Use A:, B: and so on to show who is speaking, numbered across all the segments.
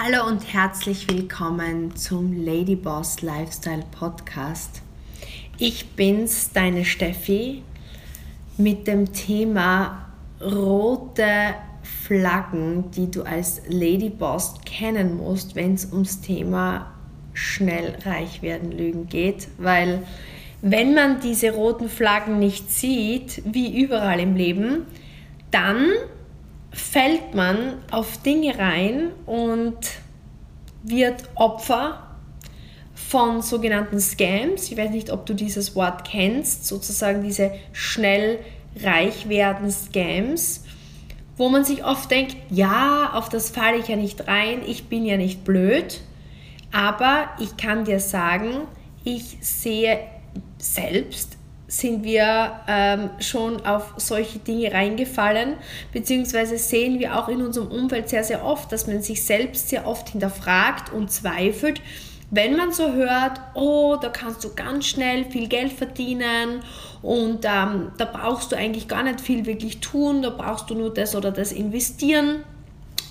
A: Hallo und herzlich willkommen zum Ladyboss Lifestyle Podcast. Ich bin's, deine Steffi, mit dem Thema rote Flaggen, die du als Ladyboss kennen musst, wenn es ums Thema schnell reich werden Lügen geht, weil wenn man diese roten Flaggen nicht sieht, wie überall im Leben, dann fällt man auf Dinge rein und wird Opfer von sogenannten Scams. Ich weiß nicht, ob du dieses Wort kennst, sozusagen diese schnell reich werden Scams, wo man sich oft denkt, ja, auf das falle ich ja nicht rein, ich bin ja nicht blöd, aber ich kann dir sagen, ich sehe selbst sind wir ähm, schon auf solche Dinge reingefallen, beziehungsweise sehen wir auch in unserem Umfeld sehr, sehr oft, dass man sich selbst sehr oft hinterfragt und zweifelt, wenn man so hört, oh, da kannst du ganz schnell viel Geld verdienen und ähm, da brauchst du eigentlich gar nicht viel wirklich tun, da brauchst du nur das oder das investieren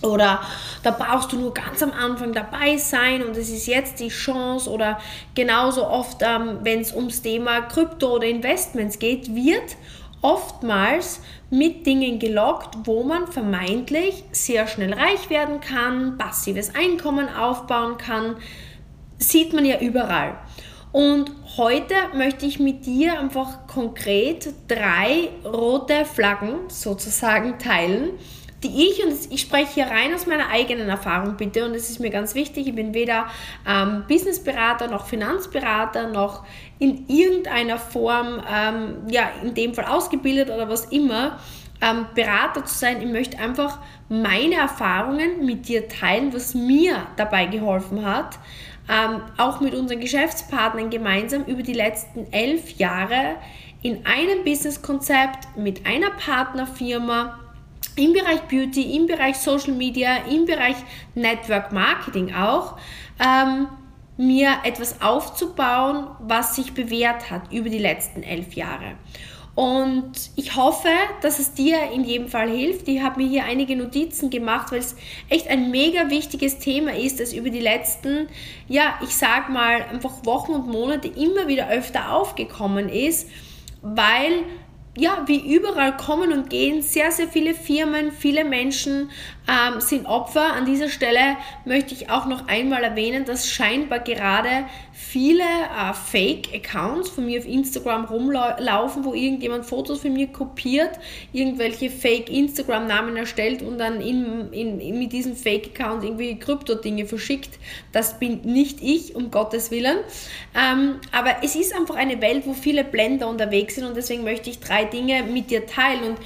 A: oder da brauchst du nur ganz am Anfang dabei sein und es ist jetzt die Chance. Oder genauso oft, ähm, wenn es ums Thema Krypto oder Investments geht, wird oftmals mit Dingen gelockt, wo man vermeintlich sehr schnell reich werden kann, passives Einkommen aufbauen kann. Sieht man ja überall. Und heute möchte ich mit dir einfach konkret drei rote Flaggen sozusagen teilen, die ich, und ich spreche hier rein aus meiner eigenen Erfahrung bitte, und es ist mir ganz wichtig, ich bin weder ähm, Businessberater noch Finanzberater noch in irgendeiner Form, ähm, ja, in dem Fall ausgebildet oder was immer, ähm, Berater zu sein. Ich möchte einfach meine Erfahrungen mit dir teilen, was mir dabei geholfen hat, ähm, auch mit unseren Geschäftspartnern gemeinsam über die letzten elf Jahre in einem Businesskonzept mit einer Partnerfirma im Bereich Beauty, im Bereich Social Media, im Bereich Network Marketing auch, ähm, mir etwas aufzubauen, was sich bewährt hat über die letzten elf Jahre. Und ich hoffe, dass es dir in jedem Fall hilft. Ich habe mir hier einige Notizen gemacht, weil es echt ein mega wichtiges Thema ist, das über die letzten, ja, ich sag mal, einfach Wochen und Monate immer wieder öfter aufgekommen ist, weil ja, wie überall kommen und gehen sehr, sehr viele Firmen, viele Menschen ähm, sind Opfer. An dieser Stelle möchte ich auch noch einmal erwähnen, dass scheinbar gerade viele äh, Fake-Accounts von mir auf Instagram rumlaufen, wo irgendjemand Fotos von mir kopiert, irgendwelche Fake-Instagram-Namen erstellt und dann in, in, in mit diesem Fake-Account irgendwie Krypto-Dinge verschickt. Das bin nicht ich, um Gottes Willen. Ähm, aber es ist einfach eine Welt, wo viele Blender unterwegs sind und deswegen möchte ich drei Dinge mit dir teilen. Und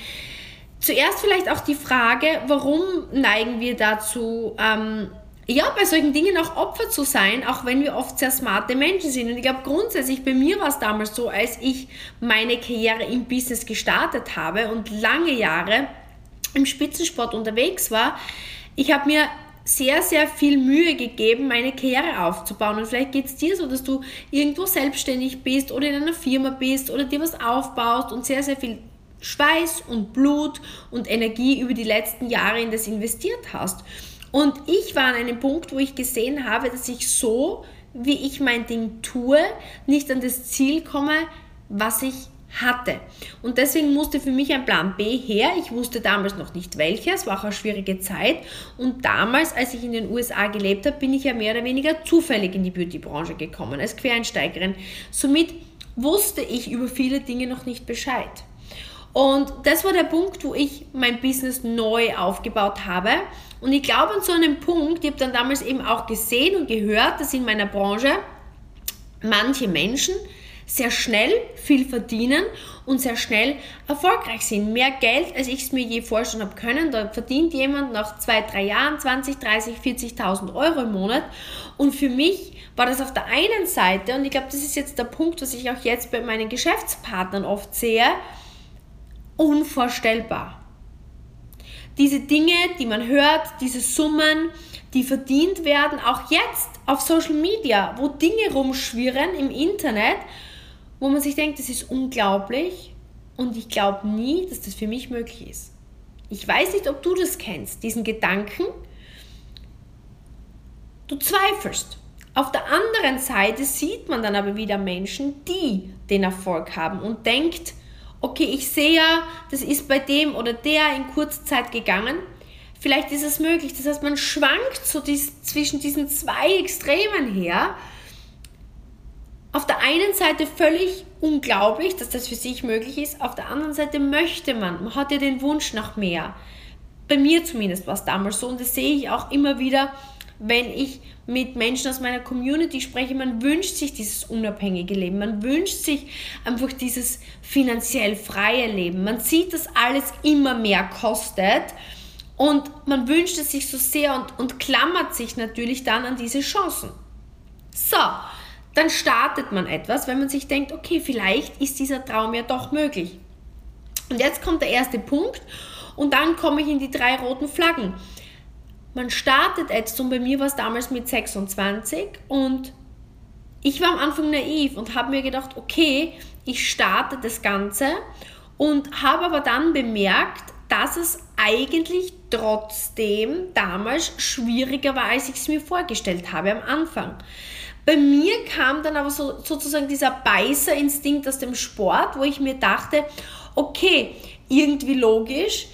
A: zuerst vielleicht auch die Frage, warum neigen wir dazu, ähm, ja, bei solchen Dingen auch Opfer zu sein, auch wenn wir oft sehr smarte Menschen sind. Und ich glaube grundsätzlich, bei mir war es damals so, als ich meine Karriere im Business gestartet habe und lange Jahre im Spitzensport unterwegs war, ich habe mir sehr, sehr viel Mühe gegeben, meine Karriere aufzubauen. Und vielleicht geht es dir so, dass du irgendwo selbstständig bist oder in einer Firma bist oder dir was aufbaust und sehr, sehr viel Schweiß und Blut und Energie über die letzten Jahre in das investiert hast. Und ich war an einem Punkt, wo ich gesehen habe, dass ich so, wie ich mein Ding tue, nicht an das Ziel komme, was ich hatte. Und deswegen musste für mich ein Plan B her. Ich wusste damals noch nicht welcher, es war auch eine schwierige Zeit. Und damals, als ich in den USA gelebt habe, bin ich ja mehr oder weniger zufällig in die Beautybranche gekommen, als Quereinsteigerin. Somit wusste ich über viele Dinge noch nicht Bescheid. Und das war der Punkt, wo ich mein Business neu aufgebaut habe. Und ich glaube an so einem Punkt, ich habe dann damals eben auch gesehen und gehört, dass in meiner Branche manche Menschen sehr schnell viel verdienen und sehr schnell erfolgreich sind. Mehr Geld, als ich es mir je vorstellen habe können. Da verdient jemand nach zwei, drei Jahren 20, 30, 40.000 Euro im Monat. Und für mich war das auf der einen Seite, und ich glaube, das ist jetzt der Punkt, was ich auch jetzt bei meinen Geschäftspartnern oft sehe, unvorstellbar. Diese Dinge, die man hört, diese Summen, die verdient werden, auch jetzt auf Social Media, wo Dinge rumschwirren im Internet, wo man sich denkt, das ist unglaublich und ich glaube nie, dass das für mich möglich ist. Ich weiß nicht, ob du das kennst, diesen Gedanken, du zweifelst. Auf der anderen Seite sieht man dann aber wieder Menschen, die den Erfolg haben und denkt, okay, ich sehe ja, das ist bei dem oder der in kurzer Zeit gegangen. Vielleicht ist es möglich. Das heißt, man schwankt so dies, zwischen diesen zwei Extremen her. Auf der einen Seite völlig unglaublich, dass das für sich möglich ist. Auf der anderen Seite möchte man, man hat ja den Wunsch nach mehr. Bei mir zumindest war es damals so und das sehe ich auch immer wieder, wenn ich mit Menschen aus meiner Community spreche, man wünscht sich dieses unabhängige Leben, man wünscht sich einfach dieses finanziell freie Leben. Man sieht, dass alles immer mehr kostet und man wünscht es sich so sehr und, und klammert sich natürlich dann an diese Chancen. So, dann startet man etwas, wenn man sich denkt, okay, vielleicht ist dieser Traum ja doch möglich. Und jetzt kommt der erste Punkt und dann komme ich in die drei roten Flaggen man startet jetzt, und bei mir war es damals mit 26 und ich war am Anfang naiv und habe mir gedacht, okay, ich starte das Ganze und habe aber dann bemerkt, dass es eigentlich trotzdem damals schwieriger war, als ich es mir vorgestellt habe am Anfang. Bei mir kam dann aber so, sozusagen dieser Beißerinstinkt aus dem Sport, wo ich mir dachte, okay, irgendwie logisch,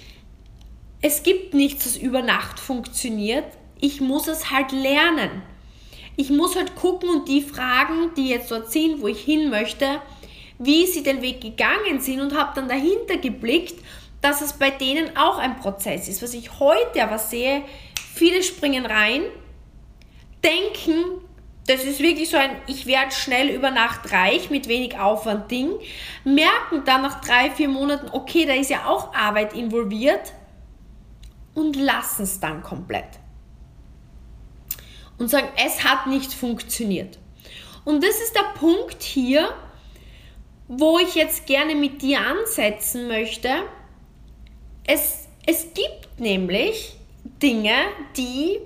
A: es gibt nichts, das über Nacht funktioniert. Ich muss es halt lernen. Ich muss halt gucken und die Fragen, die jetzt dort sind, wo ich hin möchte, wie sie den Weg gegangen sind und habe dann dahinter geblickt, dass es bei denen auch ein Prozess ist. Was ich heute aber sehe, viele springen rein, denken, das ist wirklich so ein Ich werde schnell über Nacht reich mit wenig Aufwand Ding, merken dann nach drei, vier Monaten, okay, da ist ja auch Arbeit involviert und lassen es dann komplett. Und sagen, es hat nicht funktioniert. Und das ist der Punkt hier, wo ich jetzt gerne mit dir ansetzen möchte. Es, es gibt nämlich Dinge, die,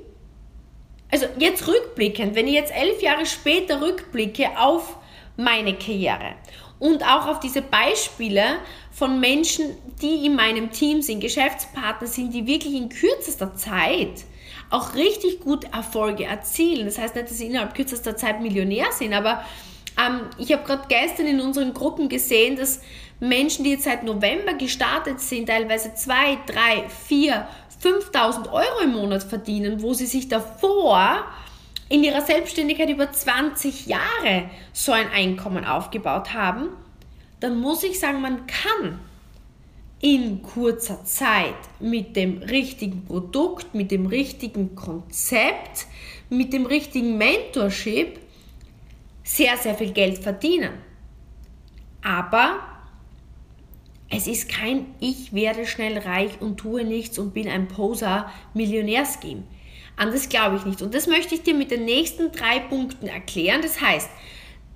A: also jetzt rückblickend, wenn ich jetzt elf Jahre später rückblicke auf meine Karriere und auch auf diese Beispiele von Menschen, die in meinem Team sind, Geschäftspartner sind, die wirklich in kürzester Zeit auch richtig gut Erfolge erzielen. Das heißt nicht, dass sie innerhalb kürzester Zeit Millionär sind, aber ähm, ich habe gerade gestern in unseren Gruppen gesehen, dass Menschen, die jetzt seit November gestartet sind, teilweise 2, 3, 4, 5000 Euro im Monat verdienen, wo sie sich davor in ihrer Selbstständigkeit über 20 Jahre so ein Einkommen aufgebaut haben, dann muss ich sagen, man kann in kurzer Zeit mit dem richtigen Produkt, mit dem richtigen Konzept, mit dem richtigen Mentorship sehr, sehr viel Geld verdienen. Aber es ist kein Ich werde schnell reich und tue nichts und bin ein Poser Millionärscheme. Anders glaube ich nicht. Und das möchte ich dir mit den nächsten drei Punkten erklären. Das heißt,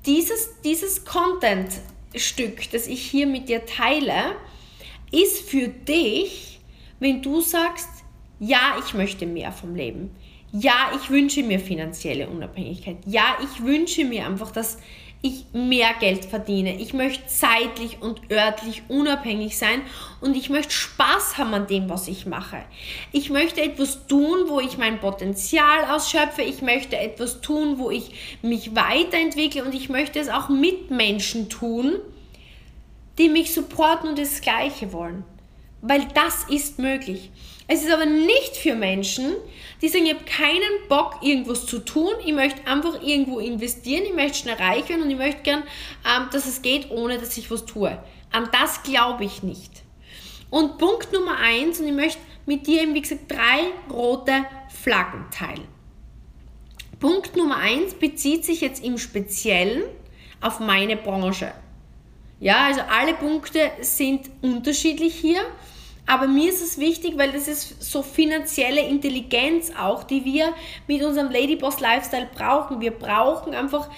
A: dieses, dieses Content-Stück, das ich hier mit dir teile, ist für dich, wenn du sagst, ja, ich möchte mehr vom Leben. Ja, ich wünsche mir finanzielle Unabhängigkeit. Ja, ich wünsche mir einfach, dass ich mehr Geld verdiene. Ich möchte zeitlich und örtlich unabhängig sein und ich möchte Spaß haben an dem, was ich mache. Ich möchte etwas tun, wo ich mein Potenzial ausschöpfe. Ich möchte etwas tun, wo ich mich weiterentwickle und ich möchte es auch mit Menschen tun, die mich supporten und das Gleiche wollen. Weil das ist möglich. Es ist aber nicht für Menschen, die sagen, ich habe keinen Bock, irgendwas zu tun. Ich möchte einfach irgendwo investieren, ich möchte schnell reich werden und ich möchte gern, ähm, dass es geht, ohne dass ich was tue. An das glaube ich nicht. Und Punkt Nummer eins, und ich möchte mit dir eben, wie gesagt, drei rote Flaggen teilen. Punkt Nummer eins bezieht sich jetzt im Speziellen auf meine Branche. Ja, also alle Punkte sind unterschiedlich hier. Aber mir ist es wichtig, weil das ist so finanzielle Intelligenz auch, die wir mit unserem Ladyboss Lifestyle brauchen. Wir brauchen einfach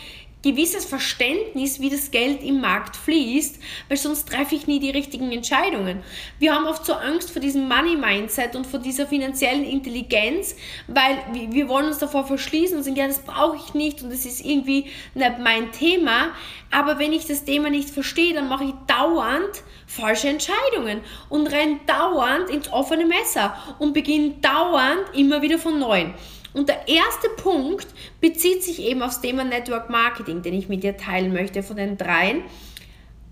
A: gewisses Verständnis, wie das Geld im Markt fließt, weil sonst treffe ich nie die richtigen Entscheidungen. Wir haben oft so Angst vor diesem Money-Mindset und vor dieser finanziellen Intelligenz, weil wir wollen uns davor verschließen und sagen, ja, das brauche ich nicht und das ist irgendwie nicht mein Thema. Aber wenn ich das Thema nicht verstehe, dann mache ich dauernd falsche Entscheidungen und renne dauernd ins offene Messer und beginne dauernd immer wieder von neuem. Und der erste Punkt bezieht sich eben aufs Thema Network Marketing, den ich mit dir teilen möchte von den dreien.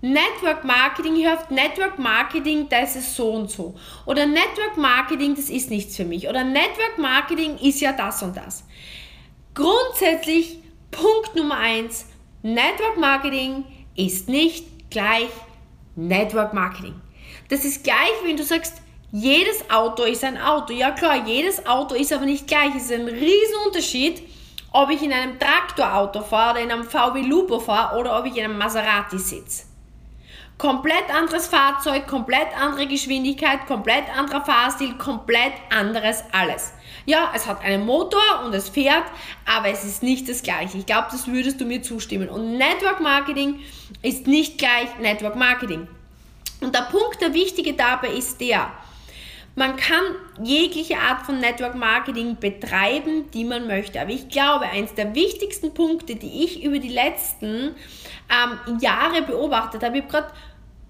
A: Network Marketing, ihr hört Network Marketing, das ist so und so. Oder Network Marketing, das ist nichts für mich. Oder Network Marketing ist ja das und das. Grundsätzlich Punkt Nummer eins: Network Marketing ist nicht gleich Network Marketing. Das ist gleich, wenn du sagst, jedes Auto ist ein Auto. Ja klar, jedes Auto ist aber nicht gleich. Es ist ein Riesenunterschied, ob ich in einem Traktorauto fahre oder in einem VW Lupo fahre oder ob ich in einem Maserati sitze. Komplett anderes Fahrzeug, komplett andere Geschwindigkeit, komplett anderer Fahrstil, komplett anderes alles. Ja, es hat einen Motor und es fährt, aber es ist nicht das gleiche. Ich glaube, das würdest du mir zustimmen. Und Network Marketing ist nicht gleich Network Marketing. Und der Punkt, der wichtige dabei ist der, man kann jegliche Art von Network Marketing betreiben, die man möchte. Aber ich glaube, eins der wichtigsten Punkte, die ich über die letzten ähm, Jahre beobachtet habe, ich habe gerade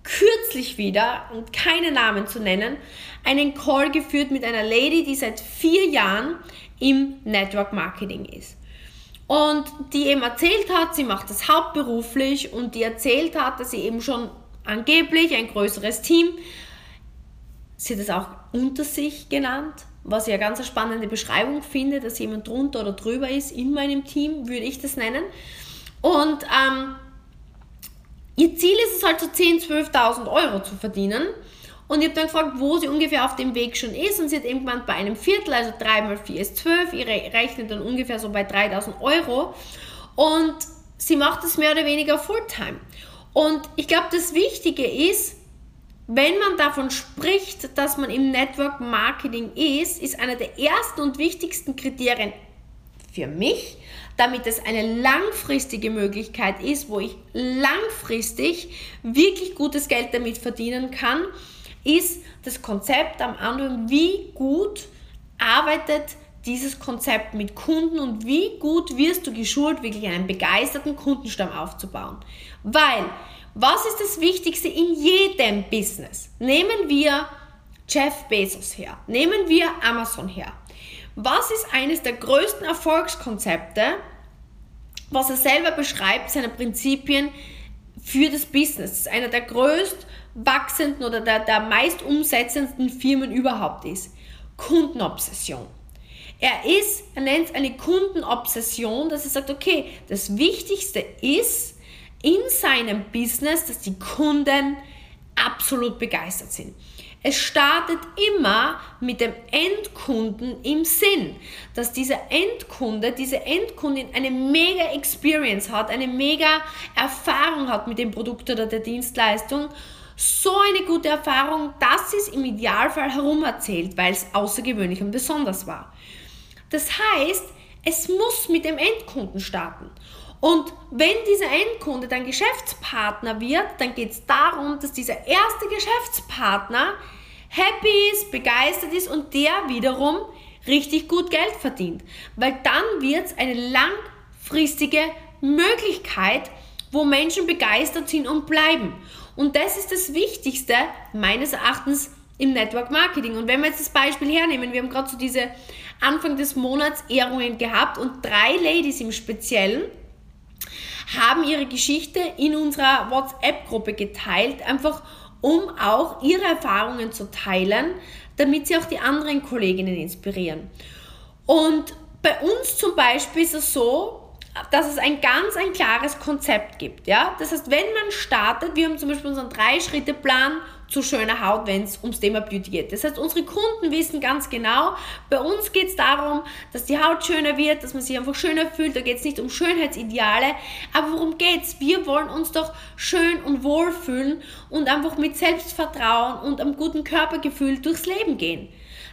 A: kürzlich wieder, und keine Namen zu nennen, einen Call geführt mit einer Lady, die seit vier Jahren im Network Marketing ist. Und die eben erzählt hat, sie macht das hauptberuflich und die erzählt hat, dass sie eben schon angeblich ein größeres Team sie hat es auch unter sich genannt, was ich eine ganz spannende Beschreibung finde, dass jemand drunter oder drüber ist in meinem Team, würde ich das nennen. Und ähm, ihr Ziel ist es halt so 10.000, 12.000 Euro zu verdienen. Und ich habe dann gefragt, wo sie ungefähr auf dem Weg schon ist. Und sie hat gemeint, bei einem Viertel, also 3 mal 4 ist 12. Ihre rechnet dann ungefähr so bei 3.000 Euro. Und sie macht es mehr oder weniger Fulltime. Und ich glaube, das Wichtige ist, wenn man davon spricht, dass man im Network Marketing ist, ist einer der ersten und wichtigsten Kriterien für mich, damit es eine langfristige Möglichkeit ist, wo ich langfristig wirklich gutes Geld damit verdienen kann, ist das Konzept am Anfang, wie gut arbeitet dieses Konzept mit Kunden und wie gut wirst du geschult, wirklich einen begeisterten Kundenstamm aufzubauen. Weil was ist das Wichtigste in jedem Business? Nehmen wir Jeff Bezos her, nehmen wir Amazon her. Was ist eines der größten Erfolgskonzepte, was er selber beschreibt, seine Prinzipien für das Business? Das ist einer der größt wachsenden oder der, der meist umsetzendsten Firmen überhaupt ist. Kundenobsession. Er ist, er nennt es eine Kundenobsession, dass er sagt, okay, das Wichtigste ist, in seinem Business, dass die Kunden absolut begeistert sind. Es startet immer mit dem Endkunden im Sinn, dass dieser Endkunde, diese Endkundin eine mega Experience hat, eine mega Erfahrung hat mit dem Produkt oder der Dienstleistung. So eine gute Erfahrung, dass sie es im Idealfall herumerzählt, weil es außergewöhnlich und besonders war. Das heißt, es muss mit dem Endkunden starten. Und wenn dieser Endkunde dann Geschäftspartner wird, dann geht es darum, dass dieser erste Geschäftspartner happy ist, begeistert ist und der wiederum richtig gut Geld verdient. Weil dann wird es eine langfristige Möglichkeit, wo Menschen begeistert sind und bleiben. Und das ist das Wichtigste meines Erachtens im Network Marketing. Und wenn wir jetzt das Beispiel hernehmen, wir haben gerade so diese Anfang des Monats Ehrungen gehabt und drei Ladies im Speziellen, haben ihre Geschichte in unserer WhatsApp-Gruppe geteilt, einfach um auch ihre Erfahrungen zu teilen, damit sie auch die anderen Kolleginnen inspirieren. Und bei uns zum Beispiel ist es so, dass es ein ganz ein klares Konzept gibt. Ja? Das heißt, wenn man startet, wir haben zum Beispiel unseren Drei-Schritte-Plan zu schöner Haut, wenn es ums Thema Beauty geht. Das heißt, unsere Kunden wissen ganz genau, bei uns geht es darum, dass die Haut schöner wird, dass man sich einfach schöner fühlt. Da geht es nicht um Schönheitsideale. Aber worum geht es? Wir wollen uns doch schön und wohl fühlen und einfach mit Selbstvertrauen und einem guten Körpergefühl durchs Leben gehen.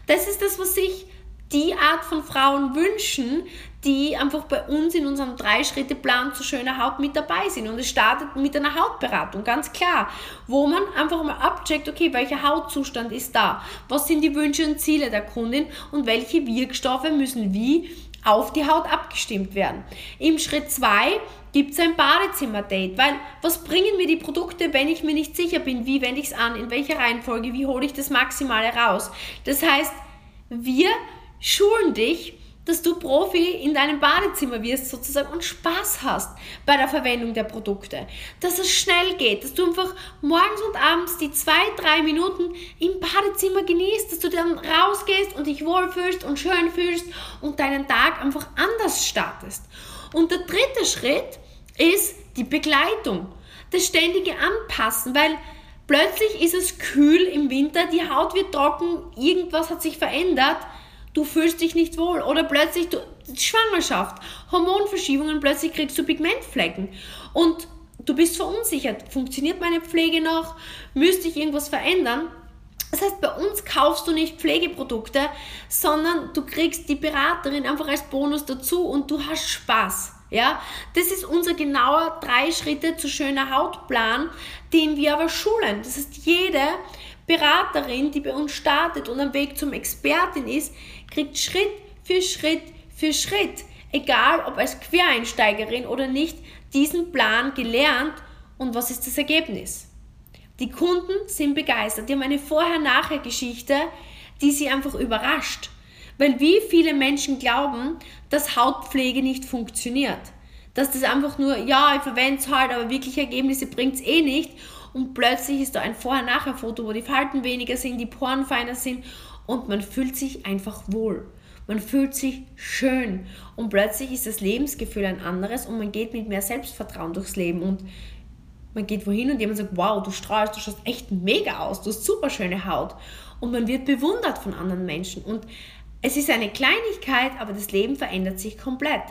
A: Das ist das, was sich die Art von Frauen wünschen, die einfach bei uns in unserem Drei-Schritte-Plan zu schöner Haut mit dabei sind. Und es startet mit einer Hautberatung, ganz klar, wo man einfach mal abcheckt, okay, welcher Hautzustand ist da, was sind die Wünsche und Ziele der Kundin und welche Wirkstoffe müssen wie auf die Haut abgestimmt werden. Im Schritt 2 gibt es ein Badezimmer-Date, weil was bringen mir die Produkte, wenn ich mir nicht sicher bin, wie wende ich es an, in welcher Reihenfolge, wie hole ich das Maximale raus. Das heißt, wir schulen dich dass du Profi in deinem Badezimmer wirst sozusagen und Spaß hast bei der Verwendung der Produkte. Dass es schnell geht, dass du einfach morgens und abends die zwei, drei Minuten im Badezimmer genießt, dass du dann rausgehst und dich wohlfühlst und schön fühlst und deinen Tag einfach anders startest. Und der dritte Schritt ist die Begleitung, das ständige Anpassen, weil plötzlich ist es kühl im Winter, die Haut wird trocken, irgendwas hat sich verändert du fühlst dich nicht wohl oder plötzlich du, Schwangerschaft, Hormonverschiebungen, plötzlich kriegst du Pigmentflecken und du bist verunsichert. Funktioniert meine Pflege noch? Müsste ich irgendwas verändern? Das heißt, bei uns kaufst du nicht Pflegeprodukte, sondern du kriegst die Beraterin einfach als Bonus dazu und du hast Spaß. Ja, das ist unser genauer drei Schritte zu schöner Hautplan, den wir aber schulen. Das heißt, jede Beraterin, die bei uns startet und am Weg zum Expertin ist, kriegt Schritt für Schritt für Schritt, egal ob als Quereinsteigerin oder nicht, diesen Plan gelernt und was ist das Ergebnis? Die Kunden sind begeistert. Die haben eine Vorher-Nachher-Geschichte, die sie einfach überrascht. Weil wie viele Menschen glauben, dass Hautpflege nicht funktioniert. Dass das einfach nur, ja, ich verwende es halt, aber wirklich Ergebnisse bringt es eh nicht. Und plötzlich ist da ein Vorher-Nachher-Foto, wo die Falten weniger sind, die Poren feiner sind und man fühlt sich einfach wohl. Man fühlt sich schön und plötzlich ist das Lebensgefühl ein anderes und man geht mit mehr Selbstvertrauen durchs Leben und man geht wohin und jemand sagt, wow, du strahlst, du schaust echt mega aus, du hast super schöne Haut und man wird bewundert von anderen Menschen und es ist eine Kleinigkeit, aber das Leben verändert sich komplett.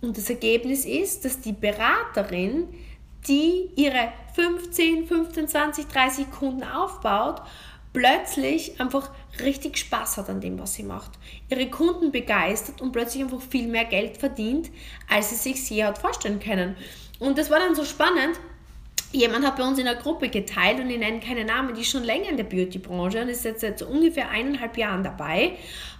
A: Und das Ergebnis ist, dass die Beraterin, die ihre 15, 15, 20, 30 Kunden aufbaut, plötzlich einfach richtig Spaß hat an dem, was sie macht. Ihre Kunden begeistert und plötzlich einfach viel mehr Geld verdient, als sie sich je hat vorstellen können. Und das war dann so spannend. Jemand hat bei uns in der Gruppe geteilt und ich nenne keine Namen, die ist schon länger in der Beauty-Branche und ist jetzt seit so ungefähr eineinhalb Jahren dabei,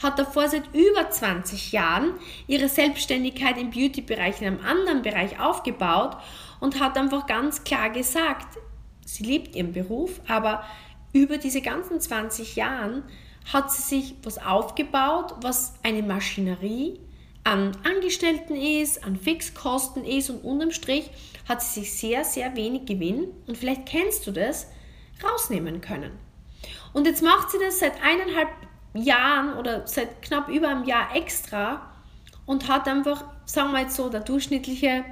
A: hat davor seit über 20 Jahren ihre Selbstständigkeit im Beauty-Bereich in einem anderen Bereich aufgebaut und hat einfach ganz klar gesagt, sie liebt ihren Beruf, aber über diese ganzen 20 Jahren hat sie sich was aufgebaut, was eine Maschinerie an Angestellten ist, an Fixkosten ist und unterm Strich hat sie sich sehr, sehr wenig Gewinn und vielleicht kennst du das, rausnehmen können. Und jetzt macht sie das seit eineinhalb Jahren oder seit knapp über einem Jahr extra und hat einfach, sagen wir jetzt so, der durchschnittliche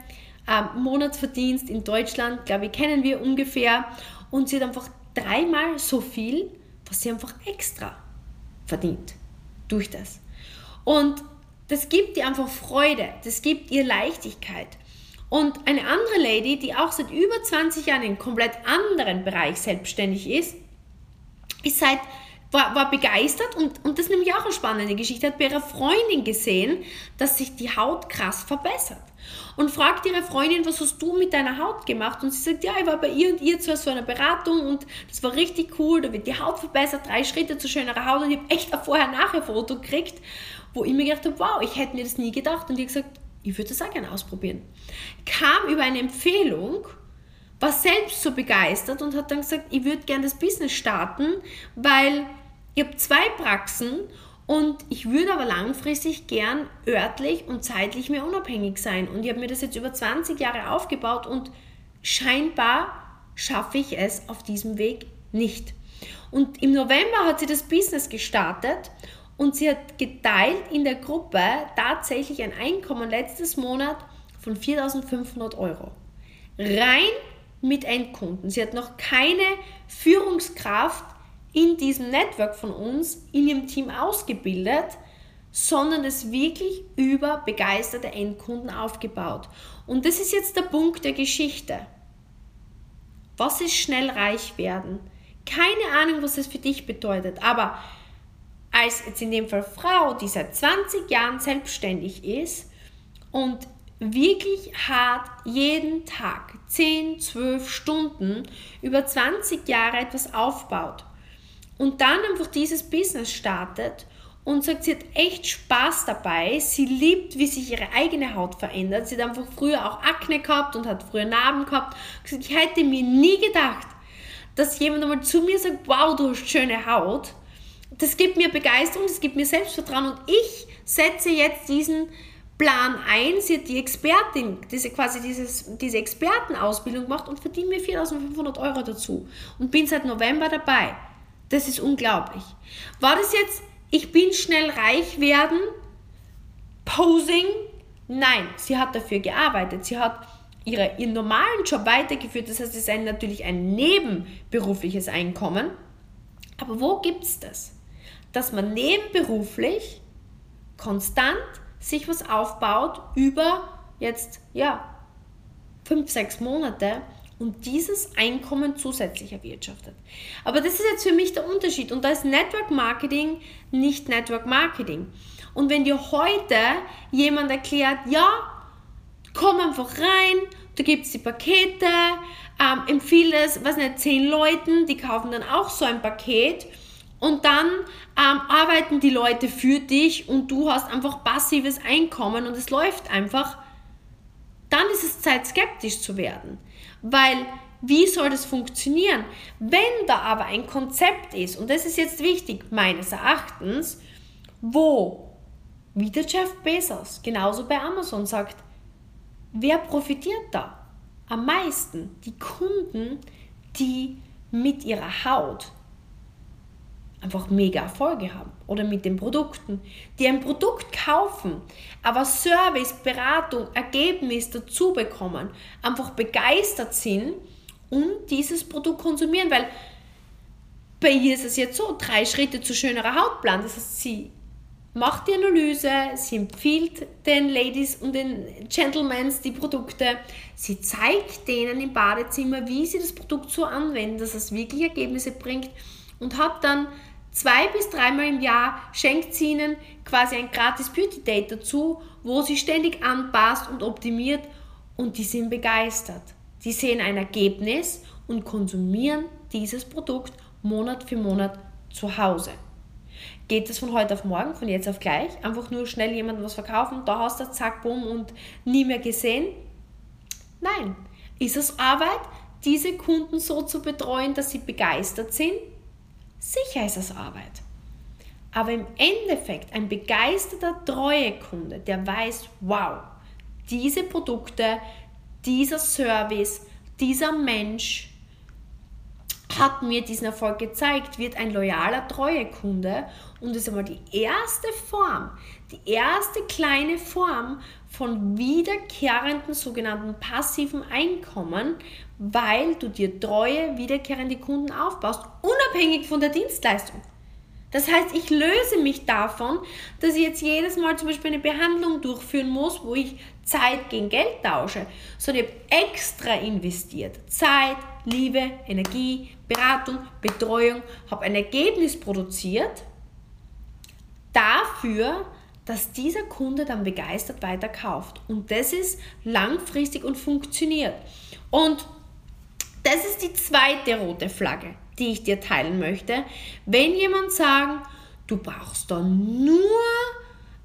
A: äh, Monatsverdienst in Deutschland, glaube ich, kennen wir ungefähr und sie hat einfach dreimal so viel, was sie einfach extra verdient durch das. Und das gibt ihr einfach Freude, das gibt ihr Leichtigkeit. Und eine andere Lady, die auch seit über 20 Jahren in einem komplett anderen Bereich selbstständig ist, ist seit, war, war begeistert und, und das ist nämlich auch eine spannende Geschichte, hat bei ihrer Freundin gesehen, dass sich die Haut krass verbessert und fragt ihre Freundin, was hast du mit deiner Haut gemacht? Und sie sagt, ja, ich war bei ihr und ihr zu so einer Beratung und das war richtig cool, da wird die Haut verbessert, drei Schritte zu schönerer Haut und ich habe echt ein Vorher-Nachher-Foto gekriegt, wo ich mir gedacht habe, wow, ich hätte mir das nie gedacht und ich habe gesagt, ich würde das auch gerne ausprobieren. Kam über eine Empfehlung, war selbst so begeistert und hat dann gesagt, ich würde gerne das Business starten, weil ich habe zwei Praxen und ich würde aber langfristig gern örtlich und zeitlich mehr unabhängig sein. Und ich habe mir das jetzt über 20 Jahre aufgebaut und scheinbar schaffe ich es auf diesem Weg nicht. Und im November hat sie das Business gestartet und sie hat geteilt in der Gruppe tatsächlich ein Einkommen letztes Monat von 4.500 Euro. Rein mit Endkunden. Sie hat noch keine Führungskraft in diesem Network von uns, in ihrem Team ausgebildet, sondern es wirklich über begeisterte Endkunden aufgebaut. Und das ist jetzt der Punkt der Geschichte. Was ist schnell reich werden? Keine Ahnung, was das für dich bedeutet, aber als jetzt in dem Fall Frau, die seit 20 Jahren selbstständig ist und wirklich hart jeden Tag 10, 12 Stunden über 20 Jahre etwas aufbaut und dann einfach dieses Business startet und sagt, sie hat echt Spaß dabei, sie liebt, wie sich ihre eigene Haut verändert. Sie hat einfach früher auch Akne gehabt und hat früher Narben gehabt. Ich hätte mir nie gedacht, dass jemand einmal zu mir sagt, wow, du hast schöne Haut, das gibt mir Begeisterung, das gibt mir Selbstvertrauen und ich setze jetzt diesen Plan ein. Sie hat die Expertin, diese quasi dieses, diese Expertenausbildung gemacht und verdient mir 4.500 Euro dazu und bin seit November dabei. Das ist unglaublich. War das jetzt, ich bin schnell reich werden, Posing? Nein, sie hat dafür gearbeitet. Sie hat ihre, ihren normalen Job weitergeführt. Das heißt, es ist ein, natürlich ein nebenberufliches Einkommen. Aber wo gibt es das? Dass man nebenberuflich konstant sich was aufbaut über jetzt, ja, fünf, sechs Monate und dieses Einkommen zusätzlich erwirtschaftet. Aber das ist jetzt für mich der Unterschied und da ist Network Marketing nicht Network Marketing. Und wenn dir heute jemand erklärt, ja, komm einfach rein, da gibt es die Pakete, ähm, empfehle es, was nicht, zehn Leuten, die kaufen dann auch so ein Paket und dann ähm, arbeiten die Leute für dich und du hast einfach passives Einkommen und es läuft einfach, Zeit, skeptisch zu werden. Weil wie soll das funktionieren? Wenn da aber ein Konzept ist, und das ist jetzt wichtig meines Erachtens, wo, wie der Jeff Bezos, genauso bei Amazon sagt, wer profitiert da am meisten? Die Kunden, die mit ihrer Haut einfach mega Erfolge haben. Oder mit den Produkten, die ein Produkt kaufen, aber Service, Beratung, Ergebnis dazu bekommen, einfach begeistert sind und dieses Produkt konsumieren, weil bei ihr ist es jetzt so, drei Schritte zu schönerer Hautplan, das heißt, sie macht die Analyse, sie empfiehlt den Ladies und den Gentlemen die Produkte, sie zeigt denen im Badezimmer, wie sie das Produkt so anwenden, dass es wirklich Ergebnisse bringt und hat dann zwei bis dreimal im Jahr schenkt sie ihnen quasi ein gratis Beauty Date dazu, wo sie ständig anpasst und optimiert und die sind begeistert. Die sehen ein Ergebnis und konsumieren dieses Produkt Monat für Monat zu Hause. Geht das von heute auf morgen, von jetzt auf gleich? Einfach nur schnell jemandem was verkaufen, da hast du zack, bumm und nie mehr gesehen? Nein. Ist es Arbeit, diese Kunden so zu betreuen, dass sie begeistert sind? Sicher ist es Arbeit. Aber im Endeffekt ein begeisterter, treue Kunde, der weiß, wow, diese Produkte, dieser Service, dieser Mensch hat mir diesen Erfolg gezeigt, wird ein loyaler, treue Kunde und ist einmal die erste Form, die erste kleine Form von wiederkehrenden sogenannten passiven Einkommen, weil du dir treue, wiederkehrende Kunden aufbaust, unabhängig von der Dienstleistung. Das heißt, ich löse mich davon, dass ich jetzt jedes Mal zum Beispiel eine Behandlung durchführen muss, wo ich Zeit gegen Geld tausche, sondern ich habe extra investiert. Zeit, Liebe, Energie, Beratung, Betreuung, habe ein Ergebnis produziert dafür, dass dieser Kunde dann begeistert weiterkauft. Und das ist langfristig und funktioniert. Und das ist die zweite rote Flagge, die ich dir teilen möchte. Wenn jemand sagt, du brauchst da nur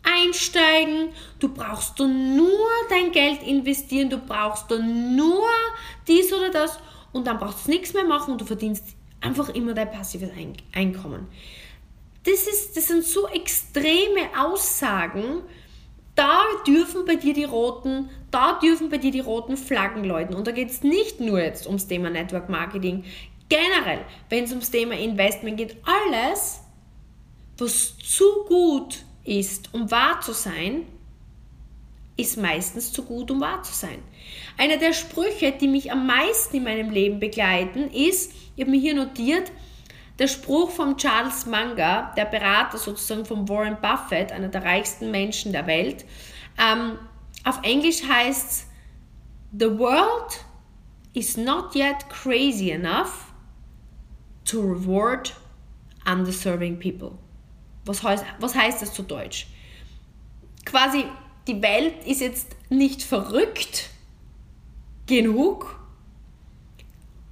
A: einsteigen, du brauchst da nur dein Geld investieren, du brauchst da nur dies oder das und dann brauchst du nichts mehr machen und du verdienst einfach immer dein passives Einkommen. Das, ist, das sind so extreme Aussagen, da dürfen bei dir die roten, da dürfen bei dir die roten Flaggen läuten. Und da geht es nicht nur jetzt ums Thema Network Marketing. Generell, wenn es ums Thema Investment geht, alles, was zu gut ist, um wahr zu sein, ist meistens zu gut, um wahr zu sein. Einer der Sprüche, die mich am meisten in meinem Leben begleiten, ist, ich habe mir hier notiert, der Spruch von Charles Munger, der Berater sozusagen von Warren Buffett, einer der reichsten Menschen der Welt, ähm, auf Englisch heißt es, The world is not yet crazy enough to reward undeserving people. Was heißt, was heißt das zu Deutsch? Quasi, die Welt ist jetzt nicht verrückt genug,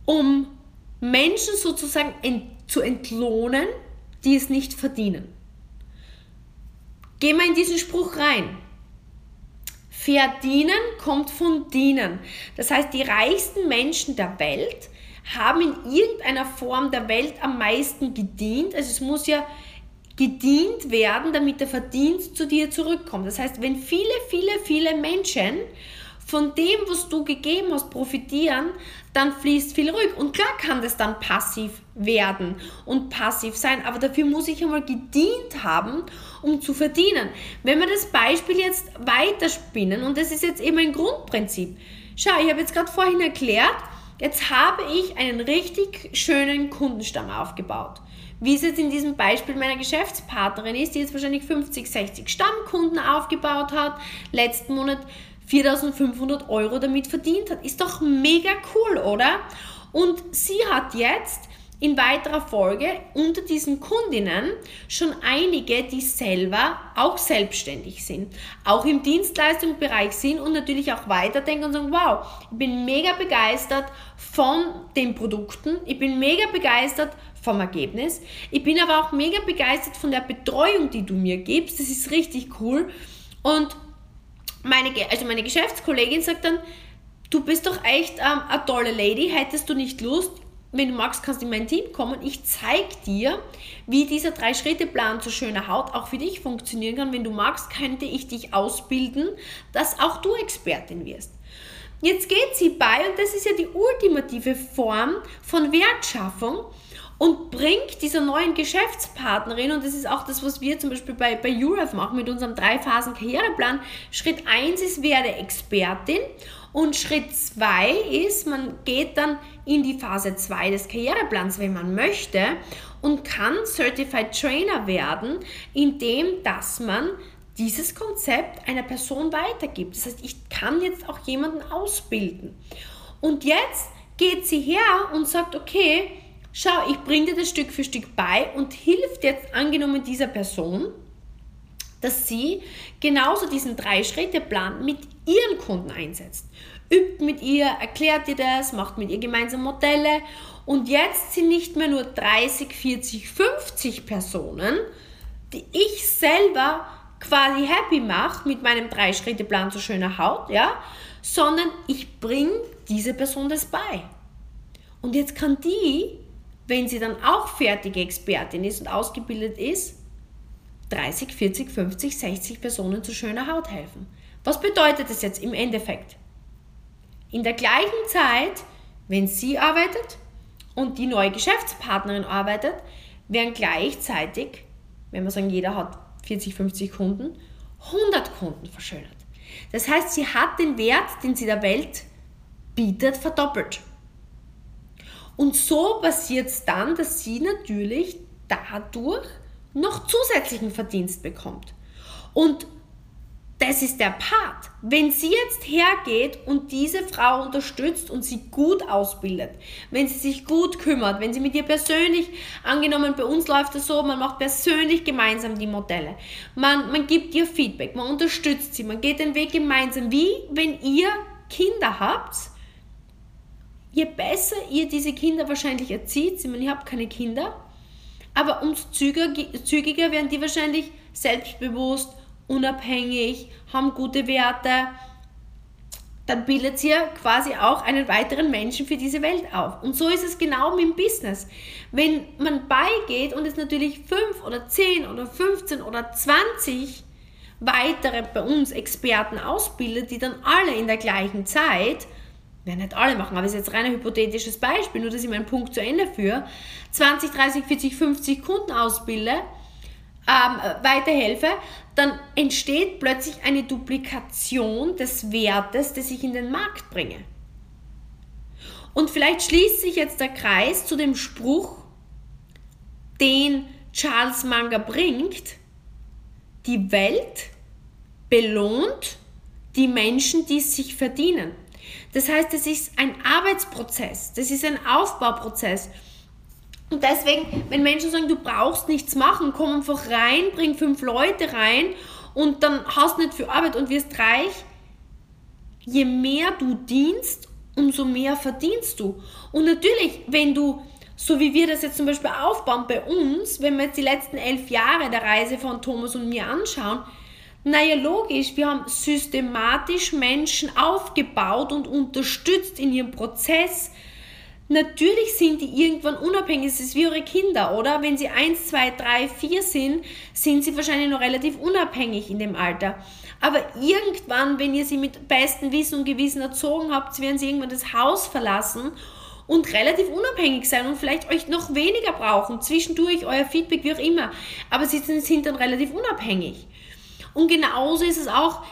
A: um Menschen sozusagen zu entlohnen, die es nicht verdienen. Gehen wir in diesen Spruch rein. Verdienen kommt von dienen. Das heißt, die reichsten Menschen der Welt haben in irgendeiner Form der Welt am meisten gedient. Also es muss ja gedient werden, damit der Verdienst zu dir zurückkommt. Das heißt, wenn viele, viele, viele Menschen von dem, was du gegeben hast, profitieren, dann fließt viel ruhig. Und klar kann das dann passiv werden und passiv sein, aber dafür muss ich einmal gedient haben, um zu verdienen. Wenn wir das Beispiel jetzt weiterspinnen, und das ist jetzt eben ein Grundprinzip. Schau, ich habe jetzt gerade vorhin erklärt, jetzt habe ich einen richtig schönen Kundenstamm aufgebaut wie es jetzt in diesem Beispiel meiner Geschäftspartnerin ist, die jetzt wahrscheinlich 50, 60 Stammkunden aufgebaut hat, letzten Monat 4500 Euro damit verdient hat. Ist doch mega cool, oder? Und sie hat jetzt in weiterer Folge unter diesen Kundinnen schon einige, die selber auch selbstständig sind, auch im Dienstleistungsbereich sind und natürlich auch weiterdenken und sagen, wow, ich bin mega begeistert von den Produkten, ich bin mega begeistert vom Ergebnis, ich bin aber auch mega begeistert von der Betreuung, die du mir gibst, das ist richtig cool und meine, also meine Geschäftskollegin sagt dann, du bist doch echt ähm, eine tolle Lady, hättest du nicht Lust, wenn du magst, kannst du in mein Team kommen. Ich zeige dir, wie dieser Drei-Schritte-Plan zu schöner Haut auch für dich funktionieren kann. Wenn du magst, könnte ich dich ausbilden, dass auch du Expertin wirst. Jetzt geht sie bei, und das ist ja die ultimative Form von Wertschaffung, und bringt dieser neuen Geschäftspartnerin, und das ist auch das, was wir zum Beispiel bei, bei URF machen mit unserem Drei-Phasen-Karriereplan, Schritt 1 ist, werde Expertin und Schritt 2 ist, man geht dann in die Phase 2 des Karriereplans, wenn man möchte, und kann Certified Trainer werden, indem dass man dieses Konzept einer Person weitergibt. Das heißt, ich kann jetzt auch jemanden ausbilden. Und jetzt geht sie her und sagt, okay, schau, ich bringe dir das Stück für Stück bei und hilft jetzt angenommen dieser Person, dass sie genauso diesen Drei-Schritte-Plan mit ihren Kunden einsetzt. Übt mit ihr, erklärt ihr das, macht mit ihr gemeinsam Modelle und jetzt sind nicht mehr nur 30, 40, 50 Personen, die ich selber quasi happy mache mit meinem Drei-Schritte-Plan zu schöner Haut, ja, sondern ich bringe diese Person das bei. Und jetzt kann die wenn sie dann auch fertige Expertin ist und ausgebildet ist, 30, 40, 50, 60 Personen zu schöner Haut helfen. Was bedeutet das jetzt im Endeffekt? In der gleichen Zeit, wenn sie arbeitet und die neue Geschäftspartnerin arbeitet, werden gleichzeitig, wenn wir sagen, jeder hat 40, 50 Kunden, 100 Kunden verschönert. Das heißt, sie hat den Wert, den sie der Welt bietet, verdoppelt. Und so passiert es dann, dass sie natürlich dadurch noch zusätzlichen Verdienst bekommt. Und das ist der Part. Wenn sie jetzt hergeht und diese Frau unterstützt und sie gut ausbildet, wenn sie sich gut kümmert, wenn sie mit ihr persönlich, angenommen bei uns läuft es so, man macht persönlich gemeinsam die Modelle, man, man gibt ihr Feedback, man unterstützt sie, man geht den Weg gemeinsam, wie wenn ihr Kinder habt, je besser ihr diese Kinder wahrscheinlich erzieht, ich meine, ihr habt keine Kinder, aber umso zügiger werden die wahrscheinlich selbstbewusst, unabhängig, haben gute Werte, dann bildet ihr quasi auch einen weiteren Menschen für diese Welt auf. Und so ist es genau mit dem Business. Wenn man beigeht und es natürlich fünf oder zehn oder 15 oder 20 weitere bei uns Experten ausbildet, die dann alle in der gleichen Zeit werden nicht alle machen, aber es ist jetzt rein ein hypothetisches Beispiel, nur dass ich meinen Punkt zu Ende führe, 20, 30, 40, 50 Kunden ausbilde, ähm, weiterhelfe, dann entsteht plötzlich eine Duplikation des Wertes, das ich in den Markt bringe. Und vielleicht schließt sich jetzt der Kreis zu dem Spruch, den Charles Munger bringt, die Welt belohnt die Menschen, die es sich verdienen. Das heißt, es ist ein Arbeitsprozess, das ist ein Aufbauprozess. Und deswegen, wenn Menschen sagen, du brauchst nichts machen, komm einfach rein, bring fünf Leute rein und dann hast du nicht viel Arbeit und wirst reich. Je mehr du dienst, umso mehr verdienst du. Und natürlich, wenn du, so wie wir das jetzt zum Beispiel aufbauen bei uns, wenn wir jetzt die letzten elf Jahre der Reise von Thomas und mir anschauen, naja, logisch, wir haben systematisch Menschen aufgebaut und unterstützt in ihrem Prozess, Natürlich sind die irgendwann unabhängig, es ist wie eure Kinder, oder? Wenn sie 1, 2, 3, 4 sind, sind sie wahrscheinlich noch relativ unabhängig in dem Alter. Aber irgendwann, wenn ihr sie mit bestem Wissen und Gewissen erzogen habt, werden sie irgendwann das Haus verlassen und relativ unabhängig sein und vielleicht euch noch weniger brauchen, zwischendurch euer Feedback, wie auch immer. Aber sie sind dann relativ unabhängig. Und genauso ist es auch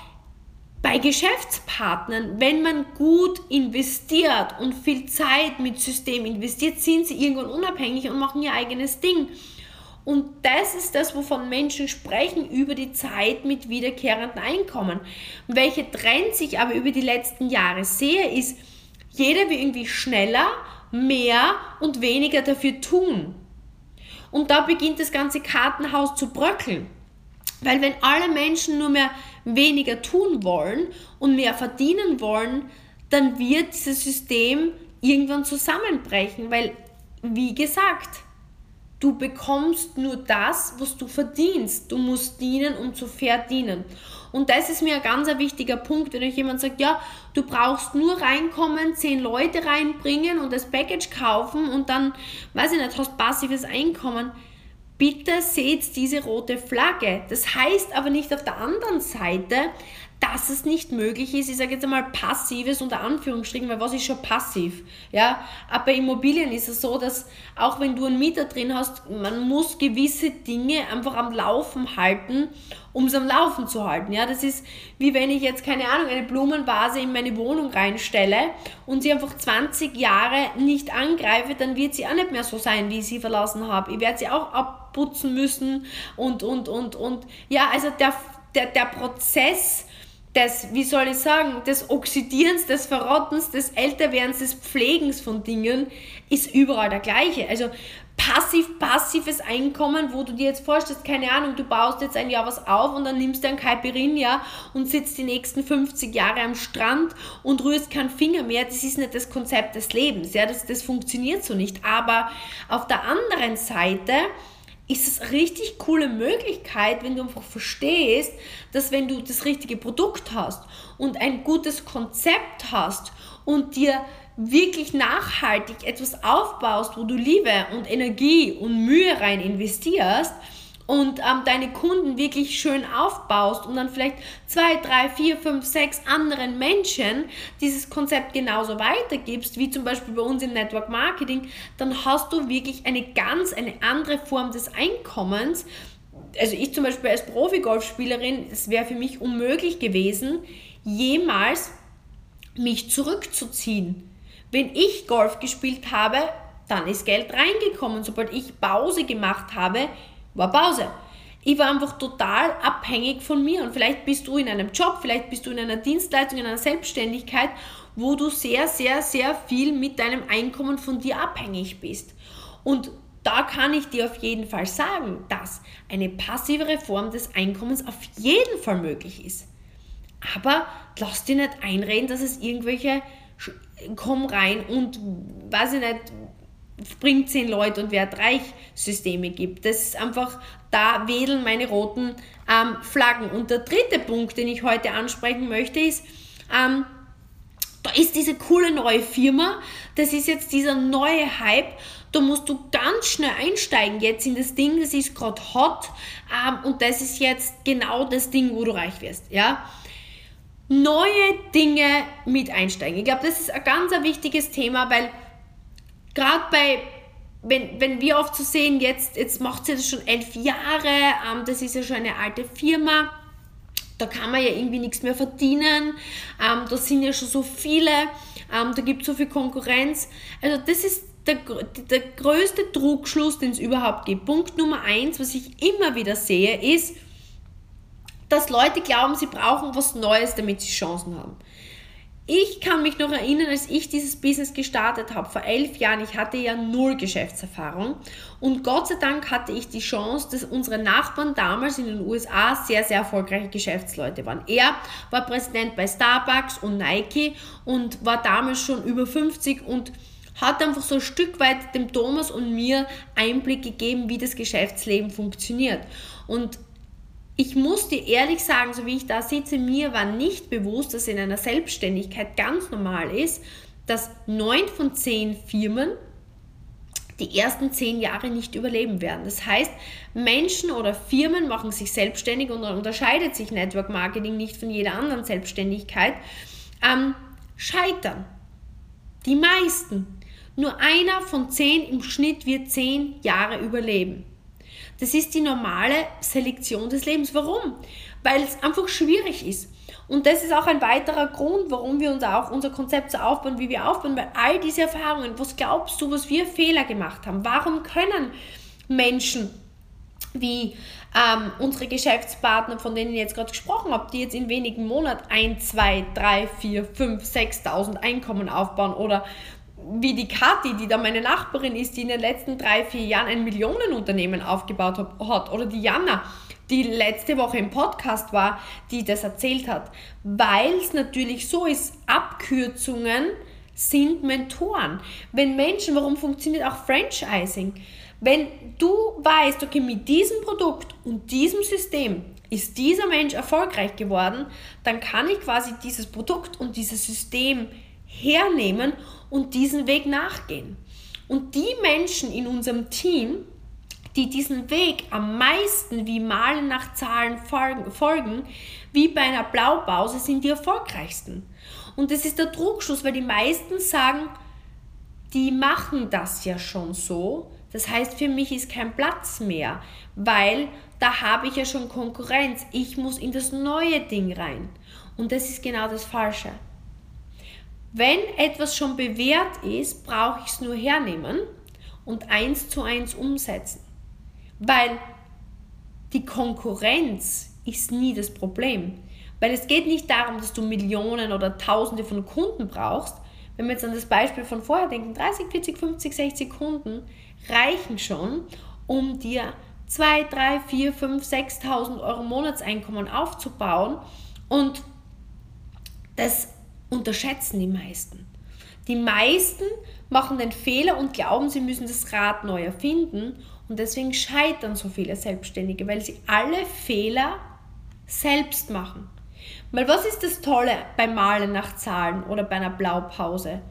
A: bei Geschäftspartnern, wenn man gut investiert und viel Zeit mit System investiert, sind sie irgendwann unabhängig und machen ihr eigenes Ding. Und das ist das, wovon Menschen sprechen über die Zeit mit wiederkehrenden Einkommen. Welche Trends ich aber über die letzten Jahre sehe, ist, jeder will irgendwie schneller, mehr und weniger dafür tun. Und da beginnt das ganze Kartenhaus zu bröckeln. Weil wenn alle Menschen nur mehr weniger tun wollen und mehr verdienen wollen, dann wird dieses System irgendwann zusammenbrechen, weil, wie gesagt, du bekommst nur das, was du verdienst. Du musst dienen, um zu verdienen. Und das ist mir ein ganz wichtiger Punkt, wenn euch jemand sagt, ja, du brauchst nur reinkommen, zehn Leute reinbringen und das Package kaufen und dann, weiß ich nicht, hast passives Einkommen Bitte seht diese rote Flagge. Das heißt aber nicht auf der anderen Seite, dass es nicht möglich ist, ich sage jetzt einmal passives unter Anführungsstrichen, weil was ist schon passiv? Ja, aber bei Immobilien ist es so, dass auch wenn du einen Mieter drin hast, man muss gewisse Dinge einfach am Laufen halten, um es am Laufen zu halten. Ja, das ist wie wenn ich jetzt, keine Ahnung, eine Blumenvase in meine Wohnung reinstelle und sie einfach 20 Jahre nicht angreife, dann wird sie auch nicht mehr so sein, wie ich sie verlassen habe. Ich werde sie auch abputzen müssen und, und, und, und. Ja, also der, der, der Prozess, des, wie soll ich sagen, des Oxidierens, des Verrottens, des Älterwerdens, des Pflegens von Dingen ist überall der gleiche. Also passiv-passives Einkommen, wo du dir jetzt vorstellst, keine Ahnung, du baust jetzt ein Jahr was auf und dann nimmst du ein Caipirinha und sitzt die nächsten 50 Jahre am Strand und rührst keinen Finger mehr. Das ist nicht das Konzept des Lebens. Ja, das, das funktioniert so nicht. Aber auf der anderen Seite, ist es eine richtig coole Möglichkeit, wenn du einfach verstehst, dass wenn du das richtige Produkt hast und ein gutes Konzept hast und dir wirklich nachhaltig etwas aufbaust, wo du Liebe und Energie und Mühe rein investierst, und ähm, deine Kunden wirklich schön aufbaust und dann vielleicht zwei, drei, vier, fünf, sechs anderen Menschen dieses Konzept genauso weitergibst, wie zum Beispiel bei uns im Network Marketing, dann hast du wirklich eine ganz, eine andere Form des Einkommens. Also ich zum Beispiel als Profi-Golfspielerin, es wäre für mich unmöglich gewesen, jemals mich zurückzuziehen. Wenn ich Golf gespielt habe, dann ist Geld reingekommen. Sobald ich Pause gemacht habe, war Pause. Ich war einfach total abhängig von mir. Und vielleicht bist du in einem Job, vielleicht bist du in einer Dienstleistung, in einer Selbstständigkeit, wo du sehr, sehr, sehr viel mit deinem Einkommen von dir abhängig bist. Und da kann ich dir auf jeden Fall sagen, dass eine passivere Form des Einkommens auf jeden Fall möglich ist. Aber lass dir nicht einreden, dass es irgendwelche komm rein und weiß ich nicht, bringt zehn Leute und wer reich Systeme gibt. Das ist einfach, da wedeln meine roten ähm, Flaggen. Und der dritte Punkt, den ich heute ansprechen möchte, ist, ähm, da ist diese coole neue Firma, das ist jetzt dieser neue Hype, da musst du ganz schnell einsteigen jetzt in das Ding, das ist gerade hot ähm, und das ist jetzt genau das Ding, wo du reich wirst, ja. Neue Dinge mit einsteigen. Ich glaube, das ist ein ganz ein wichtiges Thema, weil gerade bei, wenn, wenn wir oft so sehen, jetzt, jetzt macht sie das schon elf Jahre, ähm, das ist ja schon eine alte Firma, da kann man ja irgendwie nichts mehr verdienen, ähm, da sind ja schon so viele, ähm, da gibt es so viel Konkurrenz. Also das ist der, der größte Trugschluss, den es überhaupt gibt. Punkt Nummer eins, was ich immer wieder sehe, ist, dass Leute glauben, sie brauchen was Neues, damit sie Chancen haben. Ich kann mich noch erinnern, als ich dieses Business gestartet habe, vor elf Jahren, ich hatte ja null Geschäftserfahrung und Gott sei Dank hatte ich die Chance, dass unsere Nachbarn damals in den USA sehr, sehr erfolgreiche Geschäftsleute waren. Er war Präsident bei Starbucks und Nike und war damals schon über 50 und hat einfach so ein Stück weit dem Thomas und mir Einblick gegeben, wie das Geschäftsleben funktioniert. Und ich muss dir ehrlich sagen, so wie ich da sitze, mir war nicht bewusst, dass in einer Selbstständigkeit ganz normal ist, dass neun von zehn Firmen die ersten zehn Jahre nicht überleben werden. Das heißt, Menschen oder Firmen machen sich selbstständig und unterscheidet sich Network Marketing nicht von jeder anderen Selbstständigkeit, ähm, scheitern. Die meisten. Nur einer von zehn im Schnitt wird zehn Jahre überleben. Das ist die normale Selektion des Lebens. Warum? Weil es einfach schwierig ist. Und das ist auch ein weiterer Grund, warum wir uns auch unser Konzept so aufbauen, wie wir aufbauen, weil all diese Erfahrungen, was glaubst du, was wir Fehler gemacht haben? Warum können Menschen wie ähm, unsere Geschäftspartner, von denen ich jetzt gerade gesprochen habe, die jetzt in wenigen Monaten 1, 2, 3, 4, 5, 6.000 Einkommen aufbauen oder wie die Kathi, die da meine Nachbarin ist, die in den letzten drei, vier Jahren ein Millionenunternehmen aufgebaut hat, oder die Jana, die letzte Woche im Podcast war, die das erzählt hat. Weil es natürlich so ist, Abkürzungen sind Mentoren. Wenn Menschen, warum funktioniert auch Franchising? Wenn du weißt, okay, mit diesem Produkt und diesem System ist dieser Mensch erfolgreich geworden, dann kann ich quasi dieses Produkt und dieses System hernehmen und diesen Weg nachgehen. Und die Menschen in unserem Team, die diesen Weg am meisten wie Malen nach Zahlen folgen, wie bei einer Blaupause, sind die erfolgreichsten. Und das ist der Trugschluss, weil die meisten sagen, die machen das ja schon so. Das heißt, für mich ist kein Platz mehr, weil da habe ich ja schon Konkurrenz. Ich muss in das neue Ding rein. Und das ist genau das Falsche. Wenn etwas schon bewährt ist, brauche ich es nur hernehmen und eins zu eins umsetzen. Weil die Konkurrenz ist nie das Problem. Weil es geht nicht darum, dass du Millionen oder Tausende von Kunden brauchst. Wenn wir jetzt an das Beispiel von vorher denken, 30, 40, 50, 60 Kunden reichen schon, um dir 2, 3, 4, 5, 6.000 Euro Monatseinkommen aufzubauen. Und das unterschätzen die meisten. Die meisten machen den Fehler und glauben, sie müssen das Rad neu erfinden und deswegen scheitern so viele Selbstständige, weil sie alle Fehler selbst machen. Weil was ist das Tolle beim Malen nach Zahlen oder bei einer Blaupause?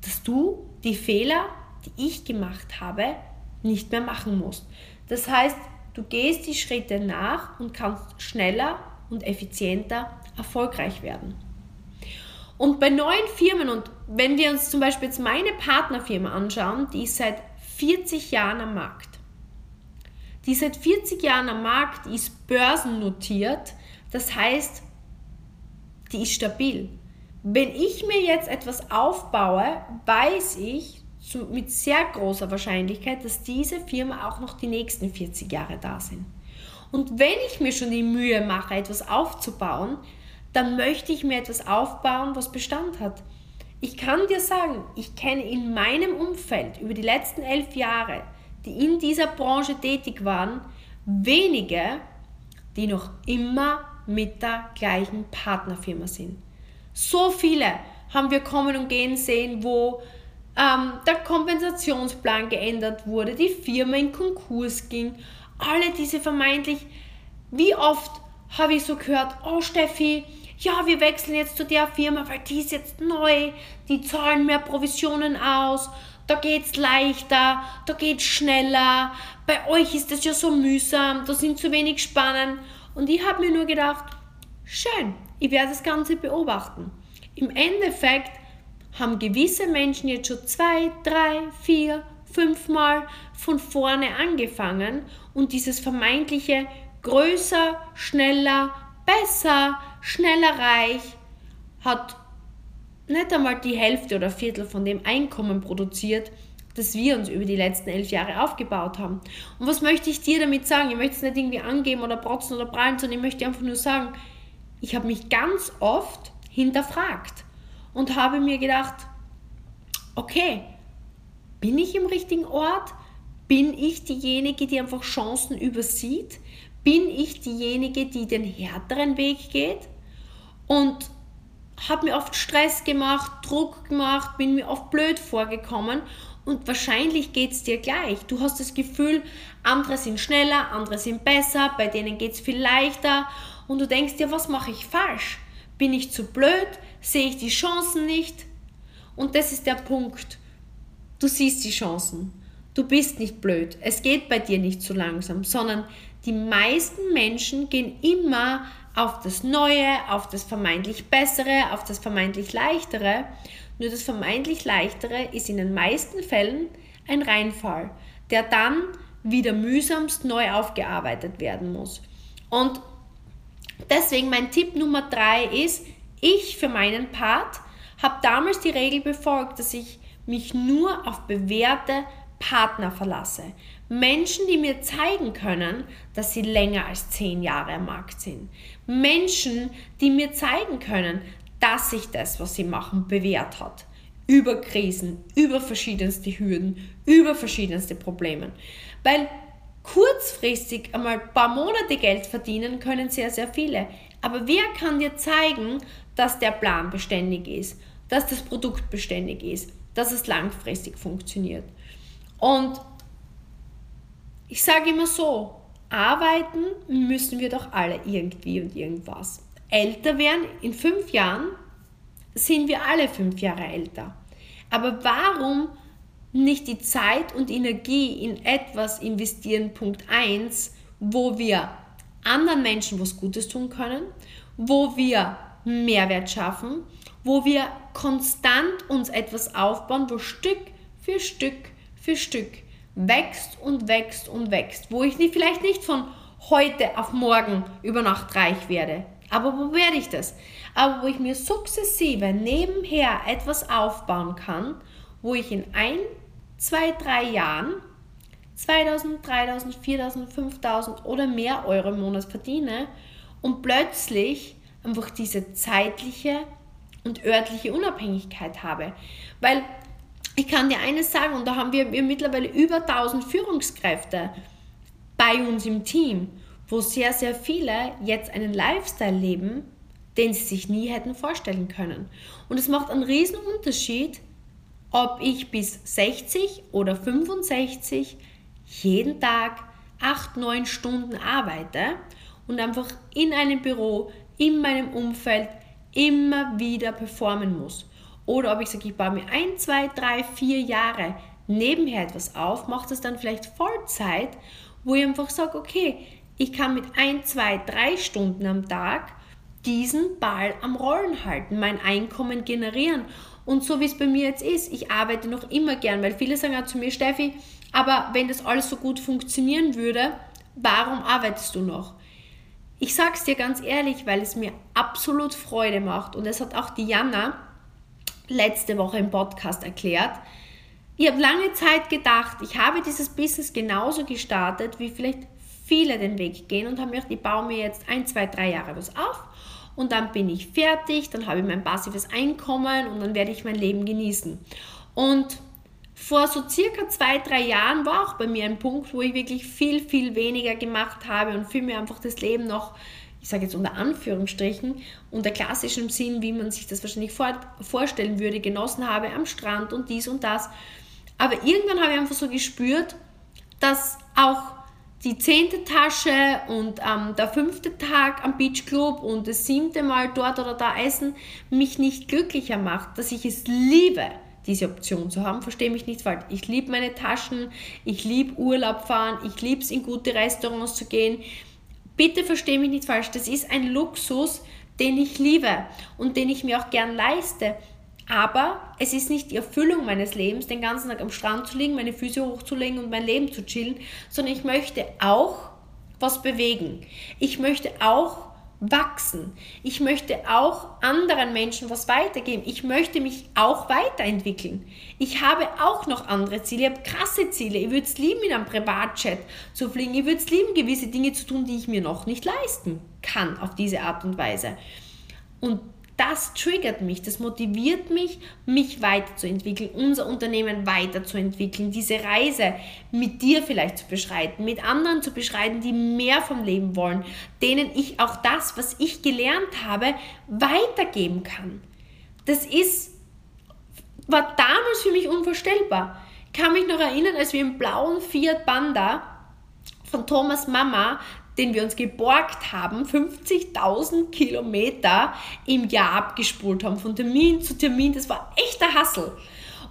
A: Dass du die Fehler, die ich gemacht habe, nicht mehr machen musst. Das heißt, du gehst die Schritte nach und kannst schneller und effizienter erfolgreich werden. Und bei neuen Firmen, und wenn wir uns zum Beispiel jetzt meine Partnerfirma anschauen, die ist seit 40 Jahren am Markt. Die seit 40 Jahren am Markt ist börsennotiert, das heißt, die ist stabil. Wenn ich mir jetzt etwas aufbaue, weiß ich mit sehr großer Wahrscheinlichkeit, dass diese Firma auch noch die nächsten 40 Jahre da sind. Und wenn ich mir schon die Mühe mache, etwas aufzubauen, dann möchte ich mir etwas aufbauen, was Bestand hat. Ich kann dir sagen, ich kenne in meinem Umfeld über die letzten elf Jahre, die in dieser Branche tätig waren, wenige, die noch immer mit der gleichen Partnerfirma sind. So viele haben wir kommen und gehen sehen, wo ähm, der Kompensationsplan geändert wurde, die Firma in Konkurs ging, alle diese vermeintlich, wie oft habe ich so gehört, oh Steffi, ja, wir wechseln jetzt zu der Firma, weil die ist jetzt neu, die zahlen mehr Provisionen aus, da geht's leichter, da geht's schneller, bei euch ist das ja so mühsam, da sind zu wenig Spannen. Und ich habe mir nur gedacht, schön, ich werde das Ganze beobachten. Im Endeffekt haben gewisse Menschen jetzt schon zwei, drei, vier, fünfmal von vorne angefangen und dieses vermeintliche größer, schneller, besser, schneller reich, hat nicht einmal die Hälfte oder Viertel von dem Einkommen produziert, das wir uns über die letzten elf Jahre aufgebaut haben. Und was möchte ich dir damit sagen? Ich möchte es nicht irgendwie angeben oder protzen oder prallen, sondern ich möchte einfach nur sagen, ich habe mich ganz oft hinterfragt und habe mir gedacht, okay, bin ich im richtigen Ort? Bin ich diejenige, die einfach Chancen übersieht? Bin ich diejenige, die den härteren Weg geht? Und habe mir oft Stress gemacht, Druck gemacht, bin mir oft blöd vorgekommen und wahrscheinlich geht es dir gleich. Du hast das Gefühl, andere sind schneller, andere sind besser, bei denen geht es viel leichter und du denkst dir, was mache ich falsch? Bin ich zu blöd? Sehe ich die Chancen nicht? Und das ist der Punkt. Du siehst die Chancen. Du bist nicht blöd. Es geht bei dir nicht so langsam, sondern die meisten Menschen gehen immer auf das Neue, auf das vermeintlich Bessere, auf das vermeintlich Leichtere. Nur das vermeintlich Leichtere ist in den meisten Fällen ein Reinfall, der dann wieder mühsamst neu aufgearbeitet werden muss. Und deswegen mein Tipp Nummer drei ist, ich für meinen Part habe damals die Regel befolgt, dass ich mich nur auf bewährte Partner verlasse. Menschen, die mir zeigen können, dass sie länger als zehn Jahre am Markt sind. Menschen, die mir zeigen können, dass sich das, was sie machen, bewährt hat. Über Krisen, über verschiedenste Hürden, über verschiedenste Probleme. Weil kurzfristig einmal ein paar Monate Geld verdienen können sehr, sehr viele. Aber wer kann dir zeigen, dass der Plan beständig ist, dass das Produkt beständig ist, dass es langfristig funktioniert? Und ich sage immer so, arbeiten müssen wir doch alle irgendwie und irgendwas. Älter werden, in fünf Jahren sind wir alle fünf Jahre älter. Aber warum nicht die Zeit und Energie in etwas investieren, Punkt 1, wo wir anderen Menschen was Gutes tun können, wo wir Mehrwert schaffen, wo wir konstant uns etwas aufbauen, wo Stück für Stück für Stück wächst und wächst und wächst, wo ich nicht, vielleicht nicht von heute auf morgen über Nacht reich werde, aber wo werde ich das? Aber wo ich mir sukzessive nebenher etwas aufbauen kann, wo ich in ein, zwei, drei Jahren 2000, 3000, 4000, 5000 oder mehr Euro im Monat verdiene und plötzlich einfach diese zeitliche und örtliche Unabhängigkeit habe. Weil ich kann dir eines sagen, und da haben wir, wir mittlerweile über 1000 Führungskräfte bei uns im Team, wo sehr, sehr viele jetzt einen Lifestyle leben, den sie sich nie hätten vorstellen können. Und es macht einen riesen Unterschied, ob ich bis 60 oder 65 jeden Tag 8, 9 Stunden arbeite und einfach in einem Büro, in meinem Umfeld immer wieder performen muss. Oder ob ich sage, ich baue mir ein, zwei, drei, vier Jahre nebenher etwas auf, mache das dann vielleicht Vollzeit, wo ich einfach sage, okay, ich kann mit ein, zwei, drei Stunden am Tag diesen Ball am Rollen halten, mein Einkommen generieren. Und so wie es bei mir jetzt ist, ich arbeite noch immer gern, weil viele sagen auch zu mir, Steffi, aber wenn das alles so gut funktionieren würde, warum arbeitest du noch? Ich sage es dir ganz ehrlich, weil es mir absolut Freude macht und es hat auch Diana letzte Woche im Podcast erklärt. Ich habe lange Zeit gedacht, ich habe dieses Business genauso gestartet, wie vielleicht viele den Weg gehen und haben mir gedacht, ich baue mir jetzt ein, zwei, drei Jahre was auf und dann bin ich fertig, dann habe ich mein passives Einkommen und dann werde ich mein Leben genießen. Und vor so circa zwei, drei Jahren war auch bei mir ein Punkt, wo ich wirklich viel, viel weniger gemacht habe und viel mehr einfach das Leben noch ich sage jetzt unter Anführungsstrichen, unter klassischem Sinn, wie man sich das wahrscheinlich vor, vorstellen würde, genossen habe am Strand und dies und das. Aber irgendwann habe ich einfach so gespürt, dass auch die zehnte Tasche und ähm, der fünfte Tag am Beachclub und das siebte Mal dort oder da essen mich nicht glücklicher macht, dass ich es liebe, diese Option zu haben. Verstehe mich nicht falsch. Ich liebe meine Taschen, ich liebe Urlaub fahren, ich liebe es in gute Restaurants zu gehen Bitte verstehe mich nicht falsch, das ist ein Luxus, den ich liebe und den ich mir auch gern leiste. Aber es ist nicht die Erfüllung meines Lebens, den ganzen Tag am Strand zu liegen, meine Füße hochzulegen und mein Leben zu chillen, sondern ich möchte auch was bewegen. Ich möchte auch wachsen. Ich möchte auch anderen Menschen was weitergeben. Ich möchte mich auch weiterentwickeln. Ich habe auch noch andere Ziele. Ich habe krasse Ziele. Ich würde es lieben, in einem Privatchat zu fliegen. Ich würde es lieben, gewisse Dinge zu tun, die ich mir noch nicht leisten kann auf diese Art und Weise. Und das triggert mich, das motiviert mich, mich weiterzuentwickeln, unser Unternehmen weiterzuentwickeln, diese Reise mit dir vielleicht zu beschreiten, mit anderen zu beschreiten, die mehr vom Leben wollen, denen ich auch das, was ich gelernt habe, weitergeben kann. Das ist, war damals für mich unvorstellbar. Ich kann mich noch erinnern, als wir im blauen Fiat Panda von Thomas Mama den wir uns geborgt haben, 50.000 Kilometer im Jahr abgespult haben, von Termin zu Termin. Das war echter Hassel.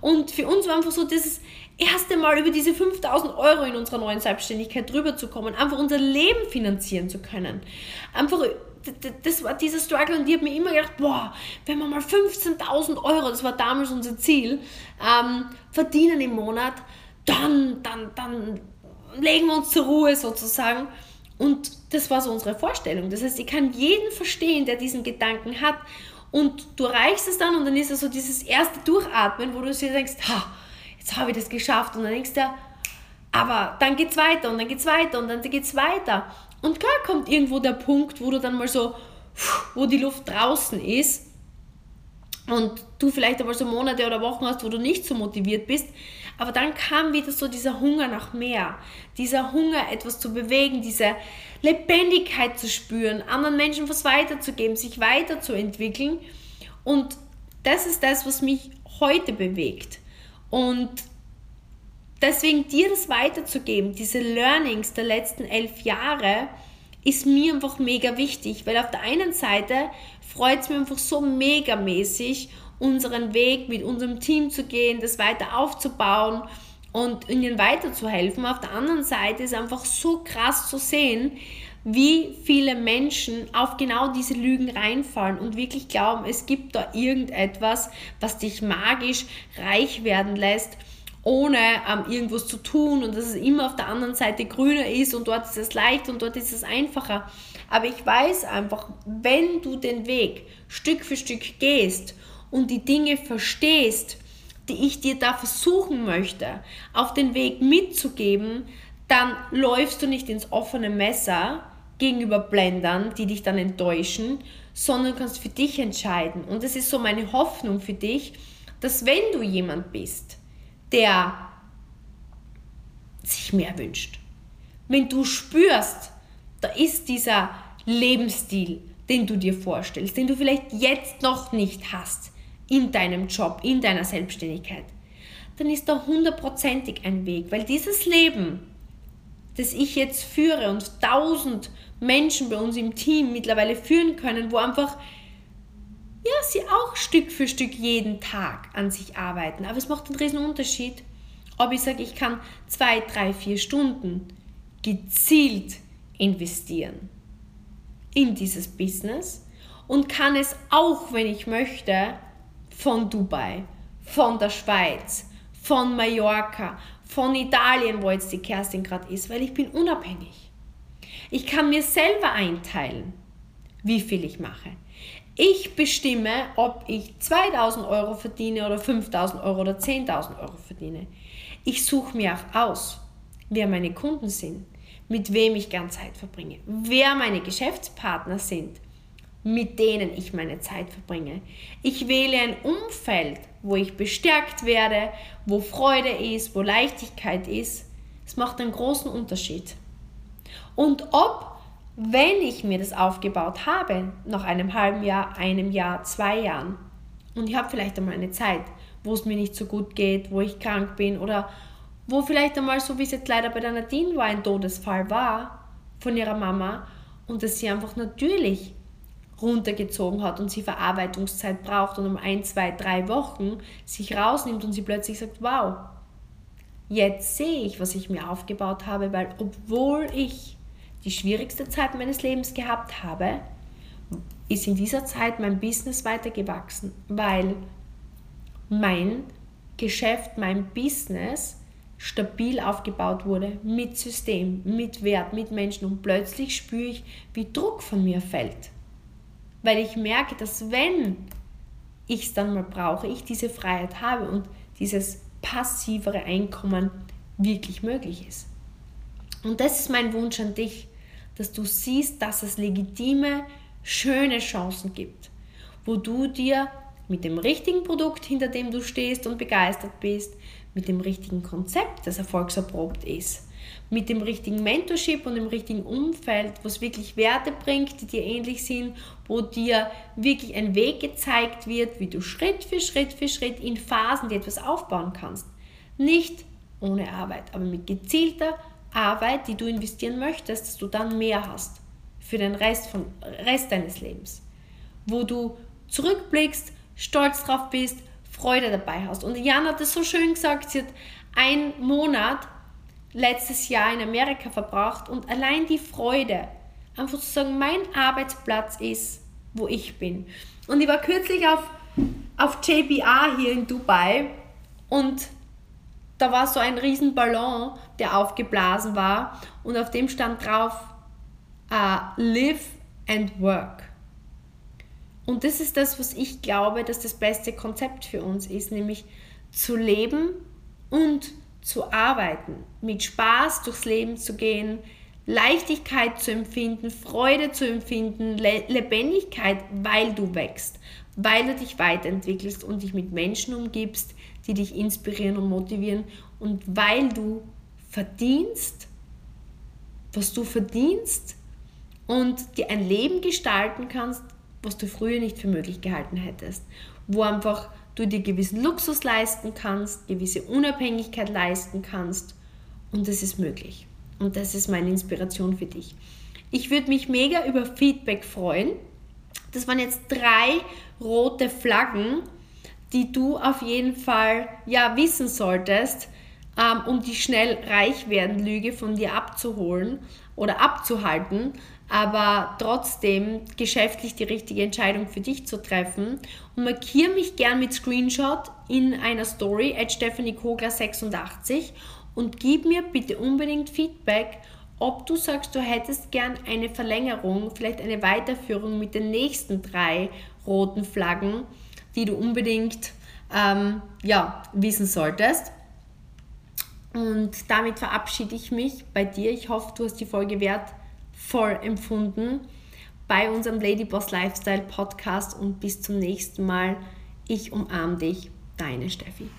A: Und für uns war einfach so dieses erste Mal über diese 5000 Euro in unserer neuen Selbstständigkeit drüber zu kommen, einfach unser Leben finanzieren zu können. Einfach, das war dieser Struggle und ich habe mir immer gedacht, boah, wenn wir mal 15.000 Euro, das war damals unser Ziel, ähm, verdienen im Monat, dann, dann, dann legen wir uns zur Ruhe sozusagen. Und das war so unsere Vorstellung. Das heißt, ich kann jeden verstehen, der diesen Gedanken hat. Und du erreichst es dann und dann ist es so dieses erste Durchatmen, wo du dir denkst, ha, jetzt habe ich das geschafft. Und dann denkst du, aber dann geht es weiter und dann geht es weiter und dann geht es weiter. Und klar kommt irgendwo der Punkt, wo du dann mal so, wo die Luft draußen ist und du vielleicht einmal so Monate oder Wochen hast, wo du nicht so motiviert bist. Aber dann kam wieder so dieser Hunger nach mehr, dieser Hunger, etwas zu bewegen, diese Lebendigkeit zu spüren, anderen Menschen was weiterzugeben, sich weiterzuentwickeln. Und das ist das, was mich heute bewegt. Und deswegen dir das weiterzugeben, diese Learnings der letzten elf Jahre, ist mir einfach mega wichtig, weil auf der einen Seite freut es mich einfach so megamäßig, unseren Weg mit unserem Team zu gehen, das weiter aufzubauen und ihnen weiterzuhelfen. Auf der anderen Seite ist einfach so krass zu sehen, wie viele Menschen auf genau diese Lügen reinfallen und wirklich glauben, es gibt da irgendetwas, was dich magisch reich werden lässt, ohne ähm, irgendwas zu tun und dass es immer auf der anderen Seite grüner ist und dort ist es leicht und dort ist es einfacher. Aber ich weiß einfach, wenn du den Weg Stück für Stück gehst und die Dinge verstehst, die ich dir da versuchen möchte, auf den Weg mitzugeben, dann läufst du nicht ins offene Messer gegenüber Blendern, die dich dann enttäuschen, sondern kannst für dich entscheiden. Und es ist so meine Hoffnung für dich, dass wenn du jemand bist, der sich mehr wünscht, wenn du spürst, da ist dieser Lebensstil, den du dir vorstellst, den du vielleicht jetzt noch nicht hast in deinem Job, in deiner Selbstständigkeit, dann ist da hundertprozentig ein Weg, weil dieses Leben, das ich jetzt führe und tausend Menschen bei uns im Team mittlerweile führen können, wo einfach ja, sie auch Stück für Stück jeden Tag an sich arbeiten. Aber es macht einen riesen Unterschied, ob ich sage, ich kann zwei, drei, vier Stunden gezielt investieren in dieses Business und kann es auch, wenn ich möchte, von Dubai, von der Schweiz, von Mallorca, von Italien, wo jetzt die Kerstin gerade ist, weil ich bin unabhängig. Ich kann mir selber einteilen, wie viel ich mache. Ich bestimme, ob ich 2000 Euro verdiene oder 5000 Euro oder 10.000 Euro verdiene. Ich suche mir auch aus, wer meine Kunden sind mit wem ich gern Zeit verbringe, wer meine Geschäftspartner sind, mit denen ich meine Zeit verbringe. Ich wähle ein Umfeld, wo ich bestärkt werde, wo Freude ist, wo Leichtigkeit ist. Es macht einen großen Unterschied. Und ob, wenn ich mir das aufgebaut habe, nach einem halben Jahr, einem Jahr, zwei Jahren, und ich habe vielleicht einmal eine Zeit, wo es mir nicht so gut geht, wo ich krank bin oder wo vielleicht einmal, so wie es jetzt leider bei der Nadine war, ein Todesfall war von ihrer Mama und dass sie einfach natürlich runtergezogen hat und sie Verarbeitungszeit braucht und um ein, zwei, drei Wochen sich rausnimmt und sie plötzlich sagt, wow, jetzt sehe ich, was ich mir aufgebaut habe, weil obwohl ich die schwierigste Zeit meines Lebens gehabt habe, ist in dieser Zeit mein Business weitergewachsen, weil mein Geschäft, mein Business stabil aufgebaut wurde, mit System, mit Wert, mit Menschen und plötzlich spüre ich, wie Druck von mir fällt. Weil ich merke, dass wenn ich es dann mal brauche, ich diese Freiheit habe und dieses passivere Einkommen wirklich möglich ist. Und das ist mein Wunsch an dich, dass du siehst, dass es legitime, schöne Chancen gibt, wo du dir mit dem richtigen Produkt, hinter dem du stehst und begeistert bist, mit dem richtigen Konzept, das erfolgserprobt ist, mit dem richtigen Mentorship und dem richtigen Umfeld, was wirklich Werte bringt, die dir ähnlich sind, wo dir wirklich ein Weg gezeigt wird, wie du Schritt für Schritt für Schritt in Phasen dir etwas aufbauen kannst. Nicht ohne Arbeit, aber mit gezielter, Arbeit, die du investieren möchtest, dass du dann mehr hast für den Rest, von, Rest deines Lebens. Wo du zurückblickst, stolz drauf bist, Freude dabei hast. Und Jan hat es so schön gesagt, sie hat einen Monat letztes Jahr in Amerika verbracht und allein die Freude, einfach zu sagen, mein Arbeitsplatz ist, wo ich bin. Und ich war kürzlich auf, auf JBR hier in Dubai und da war so ein riesen Ballon, der aufgeblasen war und auf dem stand drauf uh, Live and Work. Und das ist das, was ich glaube, dass das beste Konzept für uns ist, nämlich zu leben und zu arbeiten, mit Spaß durchs Leben zu gehen, Leichtigkeit zu empfinden, Freude zu empfinden, Le Lebendigkeit, weil du wächst, weil du dich weiterentwickelst und dich mit Menschen umgibst, die dich inspirieren und motivieren und weil du verdienst, was du verdienst und dir ein Leben gestalten kannst, was du früher nicht für möglich gehalten hättest, wo einfach du dir gewissen Luxus leisten kannst, gewisse Unabhängigkeit leisten kannst und das ist möglich. Und das ist meine Inspiration für dich. Ich würde mich mega über Feedback freuen. Das waren jetzt drei rote Flaggen, die du auf jeden Fall ja wissen solltest, ähm, um die schnell reich werden Lüge von dir abzuholen oder abzuhalten, aber trotzdem geschäftlich die richtige Entscheidung für dich zu treffen. Und markiere mich gern mit Screenshot in einer Story at Stephanie Kogler 86 und gib mir bitte unbedingt Feedback, ob du sagst, du hättest gern eine Verlängerung, vielleicht eine Weiterführung mit den nächsten drei roten Flaggen, die du unbedingt ähm, ja, wissen solltest. Und damit verabschiede ich mich bei dir. Ich hoffe, du hast die Folge wertvoll empfunden bei unserem Ladyboss Lifestyle Podcast und bis zum nächsten Mal. Ich umarme dich, deine Steffi.